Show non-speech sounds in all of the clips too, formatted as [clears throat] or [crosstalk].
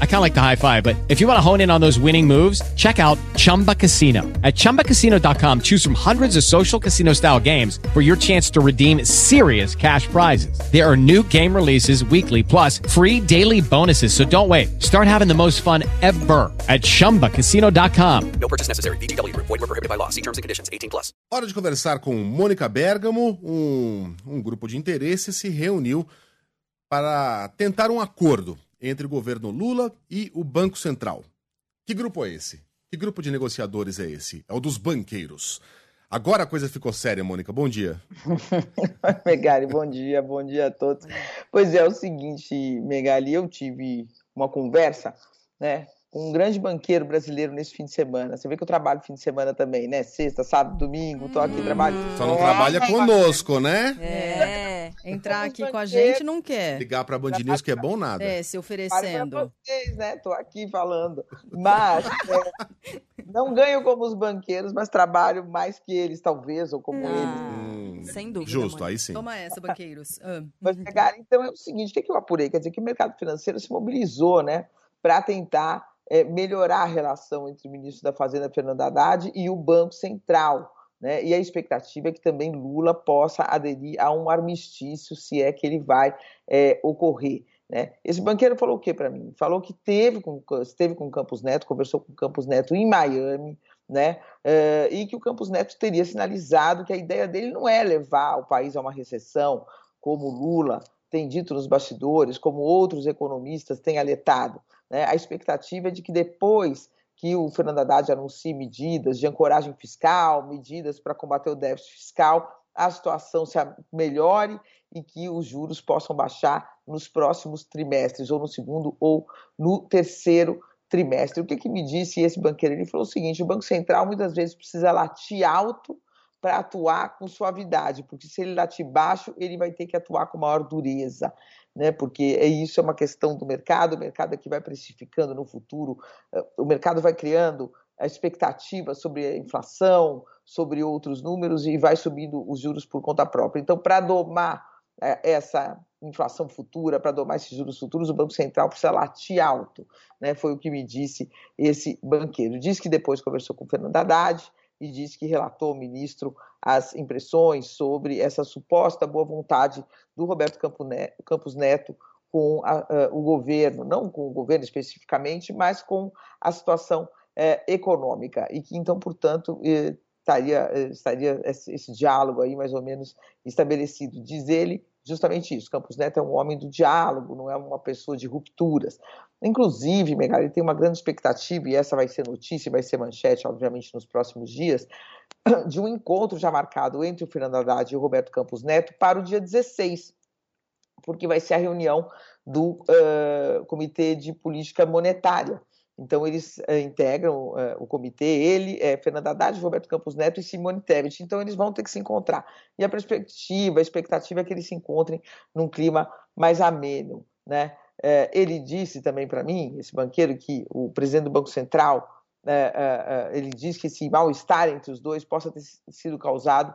I kind of like the high five, but if you want to hone in on those winning moves, check out Chumba Casino. At ChumbaCasino.com, choose from hundreds of social casino style games for your chance to redeem serious cash prizes. There are new game releases weekly, plus free daily bonuses. So don't wait. Start having the most fun ever at ChumbaCasino.com. No purchase necessary. VGW. Void were prohibited by law. See terms and conditions. 18 plus. Hora de conversar com Mônica Bergamo. Um, um grupo de interesse se reuniu para tentar um acordo entre o governo Lula e o Banco Central. Que grupo é esse? Que grupo de negociadores é esse? É o dos banqueiros. Agora a coisa ficou séria, Mônica. Bom dia. [laughs] Megali, bom dia, bom dia a todos. Pois é, é o seguinte, Megali, eu tive uma conversa, né, um grande banqueiro brasileiro nesse fim de semana. Você vê que eu trabalho fim de semana também, né? Sexta, sábado, domingo, tô aqui trabalhando. Só não trabalha conosco, né? É, entrar aqui com a gente não quer. Ligar pra Band News que é bom nada. É, se oferecendo. vocês, né? Tô aqui falando. Mas é, não ganho como os banqueiros, mas trabalho mais que eles, talvez, ou como eles. Hum, Sem dúvida. Justo, Mônica. aí sim. Toma essa, banqueiros. [laughs] Ah. Mas, Megali, então é o seguinte, o que, que eu apurei? Quer dizer que o mercado financeiro se mobilizou, né? Para tentar é, melhorar a relação entre o ministro da Fazenda, Fernando Haddad, e o Banco Central. Né? E a expectativa é que também Lula possa aderir a um armistício, se é que ele vai é, ocorrer. Né? Esse banqueiro falou o que para mim? Falou que teve com, esteve com o Campos Neto, conversou com o Campos Neto em Miami, né? Eh, e que o Campos Neto teria sinalizado que a ideia dele não é levar o país a uma recessão, como Lula tem dito nos bastidores, como outros economistas têm alertado. Né? A expectativa é de que depois que o Fernando Haddad anuncie medidas de ancoragem fiscal, medidas para combater o déficit fiscal, a situação se melhore e que os juros possam baixar nos próximos trimestres, ou no segundo ou no terceiro trimestre. O que, que me disse esse banqueiro? Ele falou o seguinte: o Banco Central muitas vezes precisa latir alto para atuar com suavidade, porque se ele latir baixo, ele vai ter que atuar com maior dureza, né? Porque é isso é uma questão do mercado, o mercado é que vai precificando no futuro, eh, o mercado vai criando a expectativa sobre a inflação, sobre outros números e vai subindo os juros por conta própria. Então, para domar eh, essa inflação futura, para domar esses juros futuros, o Banco Central precisa latir alto, né? Foi o que me disse esse banqueiro. Disse que depois conversou com o Fernando Haddad e disse que relatou ao ministro as impressões sobre essa suposta boa vontade do Roberto Campos Neto com a- o governo, não com o governo especificamente, mas com a situação eh, econômica e que então, portanto, eh, estaria, eh, estaria esse, esse diálogo aí mais ou menos estabelecido. Diz ele justamente isso. Campos Neto é um homem do diálogo, não é uma pessoa de rupturas. Inclusive, Megali, tem uma grande expectativa, e essa vai ser notícia, vai ser manchete, obviamente, nos próximos dias, [clears throat] de um encontro já marcado entre o Fernando Haddad e o Roberto Campos Neto para o dia 16, porque vai ser a reunião do eh, Comitê de Política Monetária. Então, eles eh, integram eh, o comitê, ele, eh, Fernando Haddad, Roberto Campos Neto e Simone Tebet. Então, eles vão ter que se encontrar. E a perspectiva, a expectativa é que eles se encontrem num clima mais ameno, né? Ele disse também para mim, esse banqueiro, que o presidente do Banco Central, eh, ele diz que esse mal-estar entre os dois possa ter sido causado,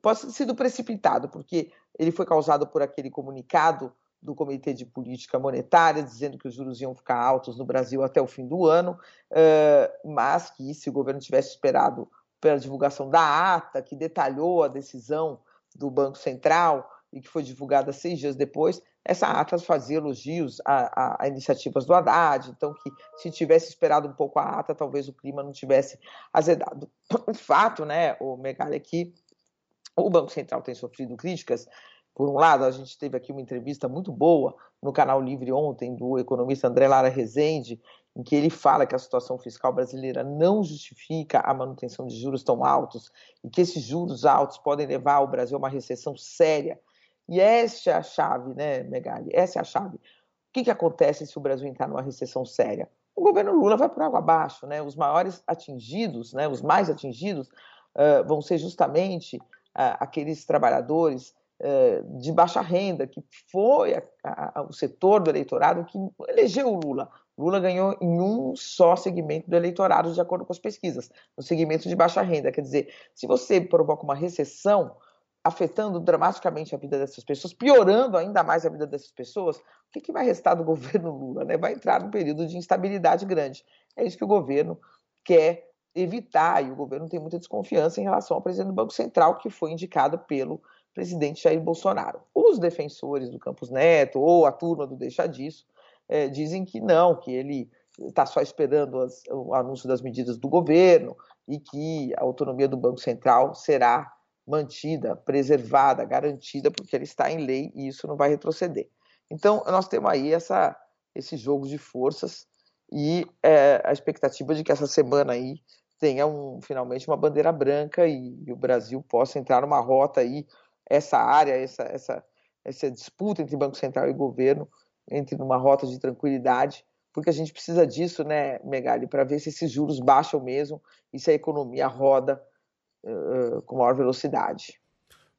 possa ter sido precipitado, porque ele foi causado por aquele comunicado do Comitê de Política Monetária, dizendo que os juros iam ficar altos no Brasil até o fim do ano, eh, mas que se o governo tivesse esperado pela divulgação da ata que detalhou a decisão do Banco Central e que foi divulgada seis dias depois, essa ata fazia elogios a, a, a, iniciativas do Haddad, então que se tivesse esperado um pouco a ata, talvez o clima não tivesse azedado. [coughs] O fato, né, o Megali, é que o Banco Central tem sofrido críticas. Por um lado, a gente teve aqui uma entrevista muito boa no canal Livre ontem do economista André Lara Rezende, em que ele fala que a situação fiscal brasileira não justifica a manutenção de juros tão altos e que esses juros altos podem levar o Brasil a uma recessão séria e essa é a chave, né, Megali? Essa é a chave. O que, que acontece se o Brasil entrar numa recessão séria? O governo Lula vai por água abaixo, né? Os maiores atingidos, né, os mais atingidos, uh, vão ser justamente uh, aqueles trabalhadores de baixa renda, que foi a, a, o setor do eleitorado que elegeu o Lula. Lula ganhou em um só segmento do eleitorado, de acordo com as pesquisas, no segmento de baixa renda. Quer dizer, se você provoca uma recessão, afetando dramaticamente a vida dessas pessoas, piorando ainda mais a vida dessas pessoas, o que, que vai restar do [laughs] governo Lula? Né? Vai entrar num período de instabilidade grande. É isso que o governo quer evitar, e o governo tem muita desconfiança em relação ao presidente do Banco Central, que foi indicado pelo presidente Jair Bolsonaro. Os defensores do Campos Neto, ou a turma do Deixa Disso, é, dizem que não, que ele está só esperando as, o anúncio das medidas do governo e que a autonomia do Banco Central será mantida, preservada, garantida, porque ele está em lei e isso não vai retroceder. Então, nós temos aí essa, esse jogo de forças e é, a expectativa de que essa semana aí tenha um, finalmente uma bandeira branca e, e, o Brasil possa entrar numa rota aí, essa área, essa, essa, essa disputa entre Banco Central e governo, entre numa rota de tranquilidade, porque a gente precisa disso, né, Megali, para ver se esses juros baixam mesmo e se a economia roda uh, com maior velocidade.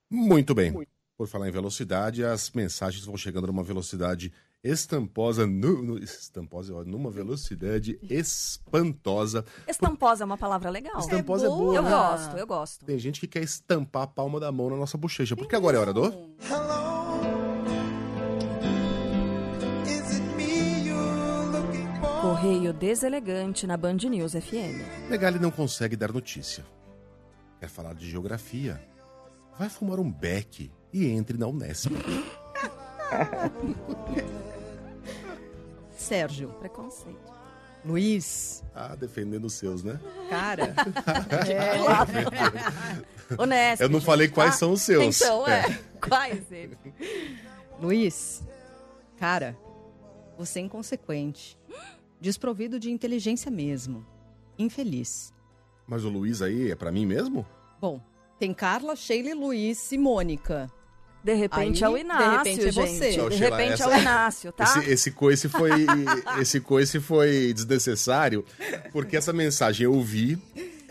Muito bem. Por falar em velocidade, as mensagens vão chegando numa velocidade estamposa, no, no, estamposa, numa velocidade espantosa. Estamposa é uma palavra legal. Estamposa é boa. É boa né? Eu gosto, eu gosto. Tem gente que quer estampar a palma da mão na nossa bochecha. Porque agora é hora do. Correio deselegante na Band News FM. Megali não consegue dar notícia. Quer falar de geografia? Vai fumar um beck e entre na Unesp. [laughs] Sérgio. Preconceito. Luiz. Ah, defendendo os seus, né? Cara. [laughs] é. [laughs] Honesto. Eu não falei quais ah, são os seus. Então, é. é. Quais eles? Luiz. Cara, você é inconsequente. Desprovido de inteligência mesmo. Infeliz. Mas o Luiz aí é para mim mesmo? Bom, tem Carla, Sheila, Luiz e Mônica. De repente aí, é o Inácio, de repente é você. Gente. de repente essa... é o Inácio, tá? Esse, esse coice foi [laughs] esse coice foi desnecessário, porque essa mensagem eu vi,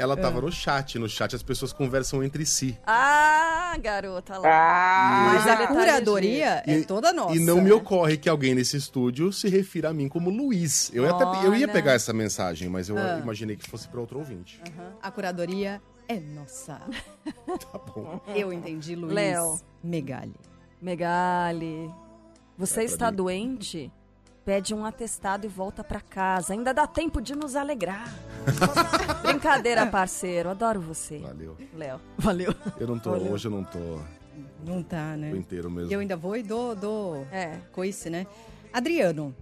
ela tava é. no chat. No chat as pessoas conversam entre si. Ah, garota lá. Ah, mas a curadoria é toda nossa. E não me ocorre que alguém nesse estúdio se refira a mim como Luiz. Eu, até, eu ia pegar essa mensagem, mas eu ah. imaginei que fosse para outro ouvinte. Uhum. A curadoria é nossa. [laughs] tá bom. Eu entendi, Luiz. Léo. Megali. Megali. Você é está mim. doente? Pede um atestado e volta para casa. Ainda dá tempo de nos alegrar. [laughs] Brincadeira, parceiro. Adoro você. Valeu. Léo. Valeu. Eu não tô, Valeu. hoje eu não tô. Não tá, né? Tô inteiro mesmo. Eu ainda vou e dou, dou é. coice, né? Adriano.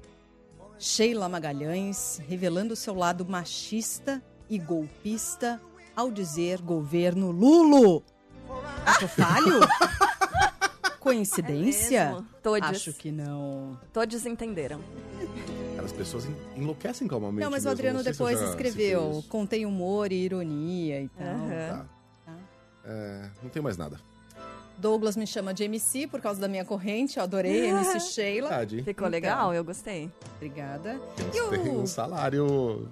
Sheila Magalhães revelando seu lado machista e golpista ao dizer governo Lulo. Acho falho? [laughs] Coincidência? É Todos. Acho que não. Todos entenderam. As pessoas enlouquecem calmamente. Não, mas o Adriano depois escreveu: contém humor e ironia e tal. Uhum. Tá. Tá. É, não tem mais nada. Douglas me chama de MC por causa da minha corrente. Eu adorei MC [laughs] Sheila. Verdade. Ficou então, legal, eu gostei. Obrigada. Tem, tem um salário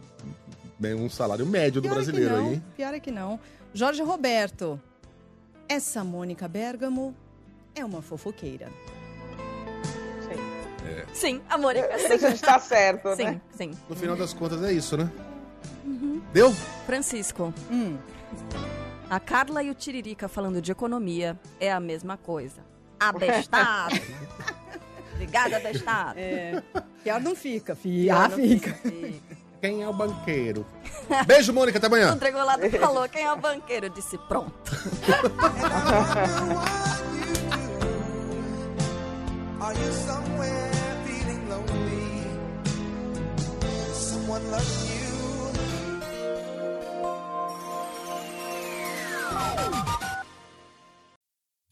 um salário médio do brasileiro não, aí. Pior é que não. Jorge Roberto. Essa Mônica Bergamo é uma fofoqueira. Sim. É. Sim, a Mônica. Sim. Deixa de estar certo, sim, né? Sim, No final das contas é isso, né? Uhum. Deu? Francisco. Hum. A Carla e o Tiririca falando de economia é a mesma coisa. Abestado. [laughs] Obrigada, abestado. É. Pior não fica, fica. Ah, fica. fica. Quem é o banqueiro? [laughs] Beijo, Mônica, até amanhã. O Dragolado falou, quem é o banqueiro? Eu disse, pronto. [laughs] Are you somewhere feeling lonely? Someone loves you.